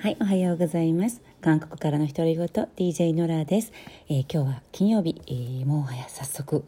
はい、おはようございます。韓国からの独り言 DJ ノラです、えー、今日は金曜日、えー、もはや早速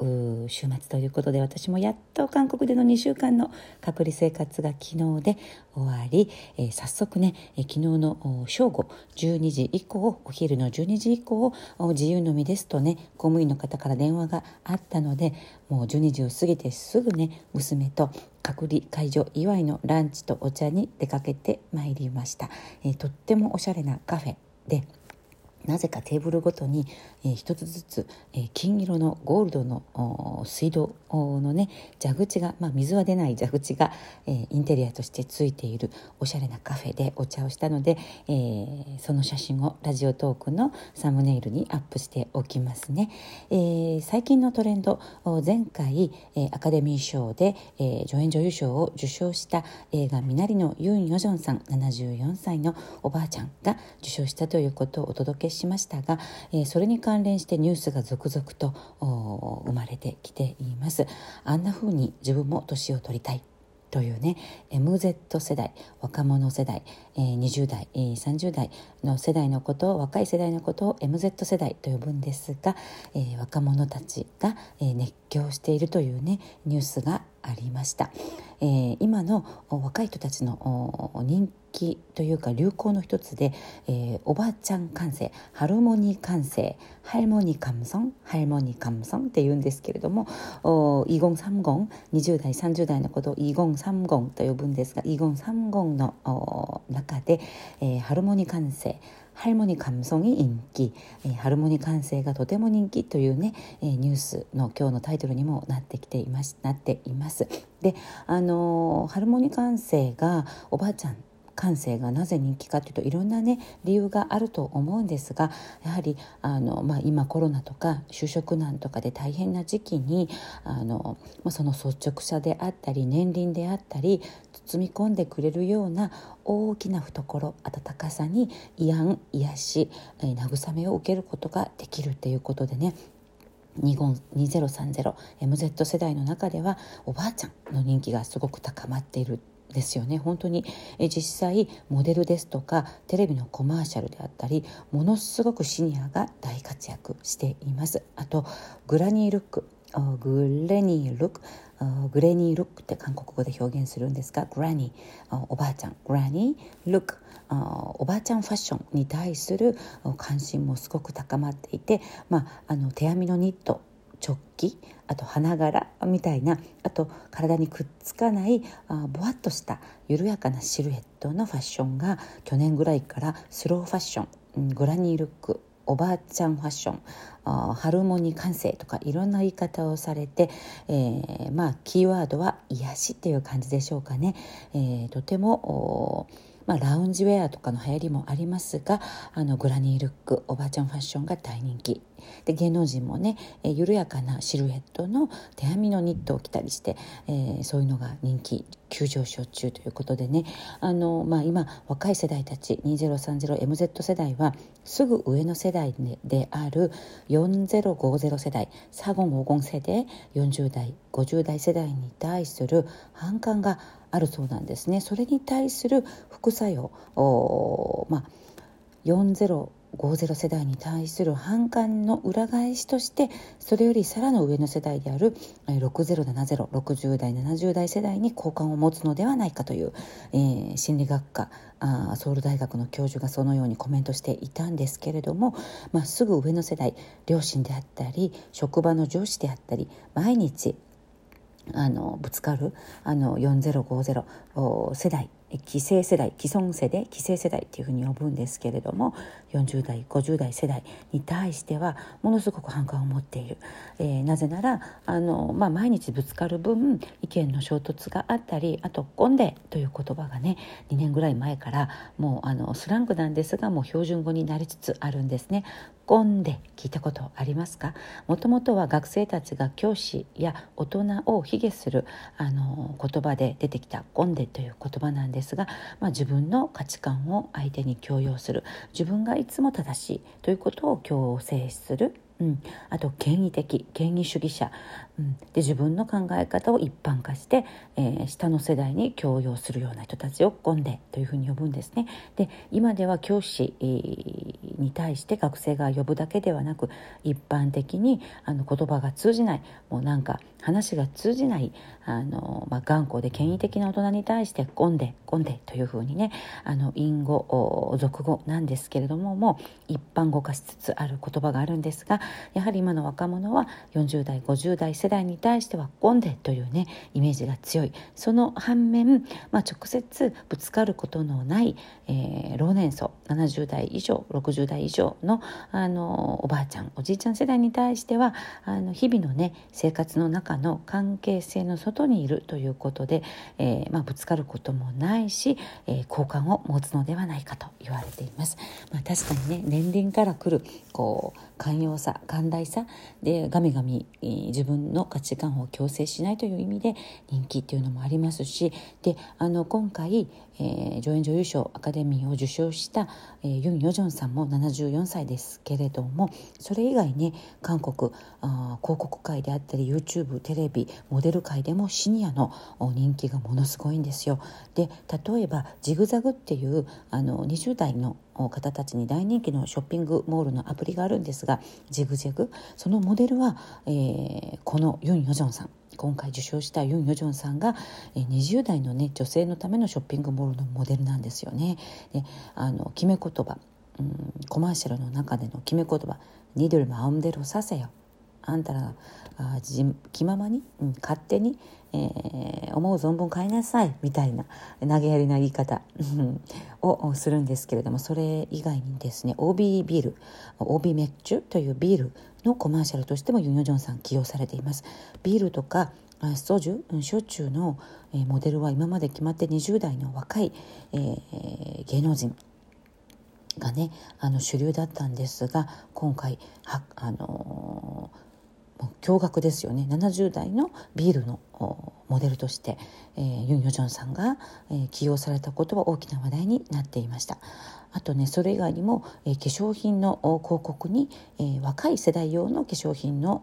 週末ということで私もやっと韓国での2週間の隔離生活が昨日で終わり、えー、早速ね、え昨日の正午12時以降お昼の12時以降自由のみですとね公務員の方から電話があったのでもう12時を過ぎてすぐね娘と隔離解除祝いのランチとお茶に出かけてまいりました、えとってもおしゃれなカフェ。でなぜかテーブルごとに、えー、一つずつ、えー、金色のゴールドの水道のね蛇口が、まあ、水は出ない蛇口が、えー、インテリアとしてついているおしゃれなカフェでお茶をしたので、えー、その写真をラジオトークのサムネイルにアップしておきますね。えー、最近のトレンド前回、えー、アカデミー賞で、えー、助演女優賞を受賞した映画「みなりのユン・ヨジョンさん74歳のおばあちゃんが受賞したということをお届けししましたが、えー、それに関連してニュースが続々と生まれてきています。あんな風に自分も年を取りたい。というね MZ 世代若者世代、えー、20代、えー、30代の世代のことを若い世代のことを MZ 世代と呼ぶんですが、えー、若者たちが、えー、熱狂しているというねニュースがありました、えー、今の若い人たちの人気というか流行の一つで、えー、おばあちゃん感性ハルモニー感性ハルモニー感想ハルモニー感想って言うんですけれども二言三言20代30代のことを二言三言と呼ぶんですが二言三言の中で、えー、ハルモニー感性ハルモニー感想に人気、えー、ハルモニー感性がとても人気というね、えー、ニュースの今日のタイトルにもなってきていますなっています。で、あのー、ハルモニー感性がおばあちゃん感性がなぜ人気かというといろんなね理由があると思うんですがやはりあの、まあ、今コロナとか就職難とかで大変な時期にあの、まあ、その率直さであったり年輪であったり包み込んでくれるような大きな懐温かさに慰安癒し、え、慰めを受けることができるということでね 2030MZ 世代の中ではおばあちゃんの人気がすごく高まっている。ですよね。本当に実際モデルですとかテレビのコマーシャルであったりものすごくシニアが大活躍しています。あとグラニールックグレニールックグレニールックって韓国語で表現するんですがグラニーおばあちゃん。グラニールックおばあちゃんファッションに対する関心もすごく高まっていて、まあ、あの手編みのニット直帰あと花柄みたいなあと体にくっつかないあぼわっとした緩やかなシルエットのファッションが去年ぐらいからスローファッショングラニールックおばあちゃんファッションあハルモニー感性とかいろんな言い方をされて、えー、まあキーワードは癒しっていう感じでしょうかね、えー、とてもまあ、ラウンジウェアとかの流行りもありますがあのグラニールックおばあちゃんファッションが大人気。で芸能人もね、え緩やかなシルエットの手編みのニットを着たりして、えー、そういうのが人気急上昇中ということでねあの、まあ、今若い世代たち 2030MZ 世代はすぐ上の世代である4050世代4050世代40代50代世代に対する反感があるそうなんですね。それに対する副作用まあ40 50世代に対する反感の裏返しとしてそれよりさらの上の世代である607060代70代世代に好感を持つのではないかという、えー、心理学科あソウル大学の教授がそのようにコメントしていたんですけれども、まあ、すぐ上の世代両親であったり職場の上司であったり毎日あのぶつかるあの4050世代既成世代既存世代既成世代っていうふうに呼ぶんですけれども40代50代世代に対してはものすごく反感を持っている、えー、なぜならあの、まあ、毎日ぶつかる分意見の衝突があったりあと「ゴンデ」という言葉がね2年ぐらい前からもうあのスラングなんですがもう標準語になりつつあるんですね。ゴンで聞いたことありますか？もともとは学生たちが教師や大人を卑下するあの言葉で出てきたゴンデという言葉なんですが、まあ、自分の価値観を相手に強要する自分がいつも正しいということを強制するうん、あと権威的権威主義者、うん、で自分の考え方を一般化して、えー、下の世代に強要するような人たちをコンデというふうに呼ぶんですね。で今では教師に対して学生が呼ぶだけではなく一般的にあの言葉が通じないもうなんか話が通じないあの、まあ、頑固で権威的な大人に対して「コンデコンデ」というふうにねあの隠語俗語なんですけれどももう一般語化しつつある言葉があるんですがやはり今の若者は40代50代世代に対しては「コンデ」というねイメージが強いその反面、まあ、直接ぶつかることのない、えー、老年層70代以上60代以上のあのおばあちゃんおじいちゃん世代に対してはあの日々のね生活の中の関係性の外にいるということで、えー、まあ、ぶつかることもないし、えー、好感を持つのではないかと言われています。まあ、確かにね年輪から来るこう寛容さ寛大さでガミガミ自分の価値観を強制しないという意味で人気っていうのもありますしであの今回、えー、助演女優賞アカデミーを受賞した、えー、ユン・ヨジョンさんも74歳ですけれどもそれ以外ね韓国あ広告界であったり YouTube テレビモデル界でもシニアの人気がものすごいんですよ。で例えばジグザグっていうあの20代の方たちに大人気のショッピングモールのアプリがあるんですがジグジグそのモデルは、えー、このユン・ヨジョンさん今回受賞したユン・ヨジョンさんが20代の、ね、女性のためのショッピングモールのモデルなんですよね。であの決め言葉、うん、コマーシャルの中での決め言葉「ニドルマウンデルをさせよ」あんたらあ気ままに、うん、勝手に、えー、思う存分買いなさいみたいな投げやりな言い方をするんですけれどもそれ以外にですね OB ビール OB メッチュというビールのコマーシャルとしてもユン・ヨジョンさん起用されていますビールとかソジュ焼酎のモデルは今まで決まって20代の若い、えー、芸能人がねあの主流だったんですが今回はあのー驚愕ですよね70代のビールのモデルとして、えー、ユン・ヨジョンさんが、えー、起用されたことは大きな話題になっていました。あとねそれ以外にも、えー、化粧品の広告に、えー、若い世代用の化粧品の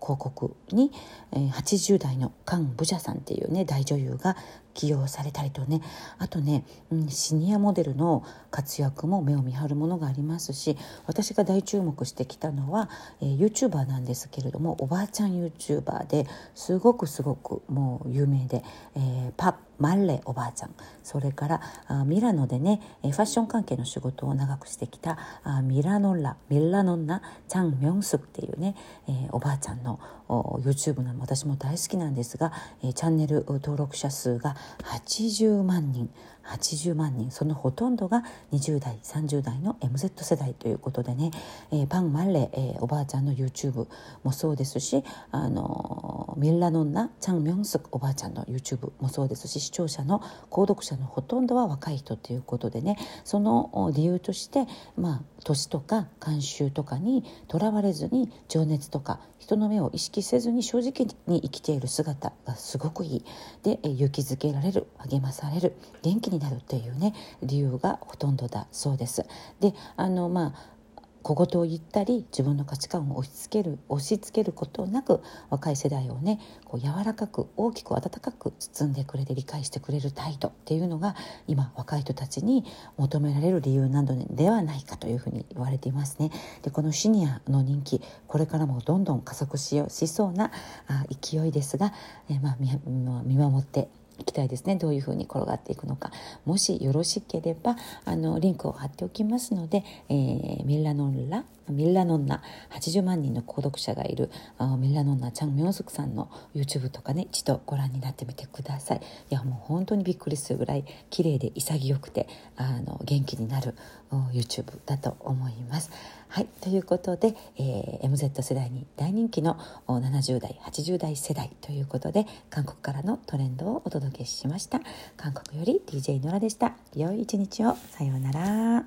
広告に、えー、80代のカン・ブジャさんっていうね大女優が起用されたりとね。あとね、うん、シニアモデルの活躍も目を見張るものがありますし私が大注目してきたのは、えー、YouTuber なんですけれどもおばあちゃん YouTuber ですごくすごくもう有名で、えー、パッマッレおばあちゃん。それからあミラノでねファッション関係の仕事を長くしてきたあミラノンラミラノンナチャン・ミョンスっていうね、えー、おばあちゃんの YouTube なの。私も大好きなんですが、えー、チャンネル登録者数が80万人。80万人そのほとんどが20代30代の MZ 世代ということでね、えー、パン・マンレ、えー、おばあちゃんの YouTube もそうですしあのミンラノンナ・チャン・ミョンスクおばあちゃんの YouTube もそうですし視聴者の購読者のほとんどは若い人ということでねその理由としてまあ年とか慣習とかにとらわれずに情熱とか人の目を意識せずに正直に生きている姿がすごくいい。で勇気づけられる励まされる元気になるっていうね理由がほとんどだそうです。であのまあ小言を言ったり自分の価値観を押し付ける押し付けることなく若い世代をねこう柔らかく大きく温かく包んでくれて理解してくれる態度っていうのが今若い人たちに求められる理由などではないかというふうに言われていますね。でこのシニアの人気これからもどんどん加速しよしそうなあ勢いですが、えまあ、見守っていきたいですね。どういうふうに転がっていくのか。もしよろしければあのリンクを貼っておきますので、えー、ミラノンラミラノンナ80万人の購読者がいるあミラノンナチャン・ミョンスクさんの YouTube とかね一度ご覧になってみてください。いやもう本当にびっくりするぐらい綺麗で潔くてあの元気になる YouTube だと思います。はいということで、えー、MZ 世代に大人気の70代80代世代ということで韓国からのトレンドをお届けしました。韓国より DJ ノラでした。良い一日を。さようなら。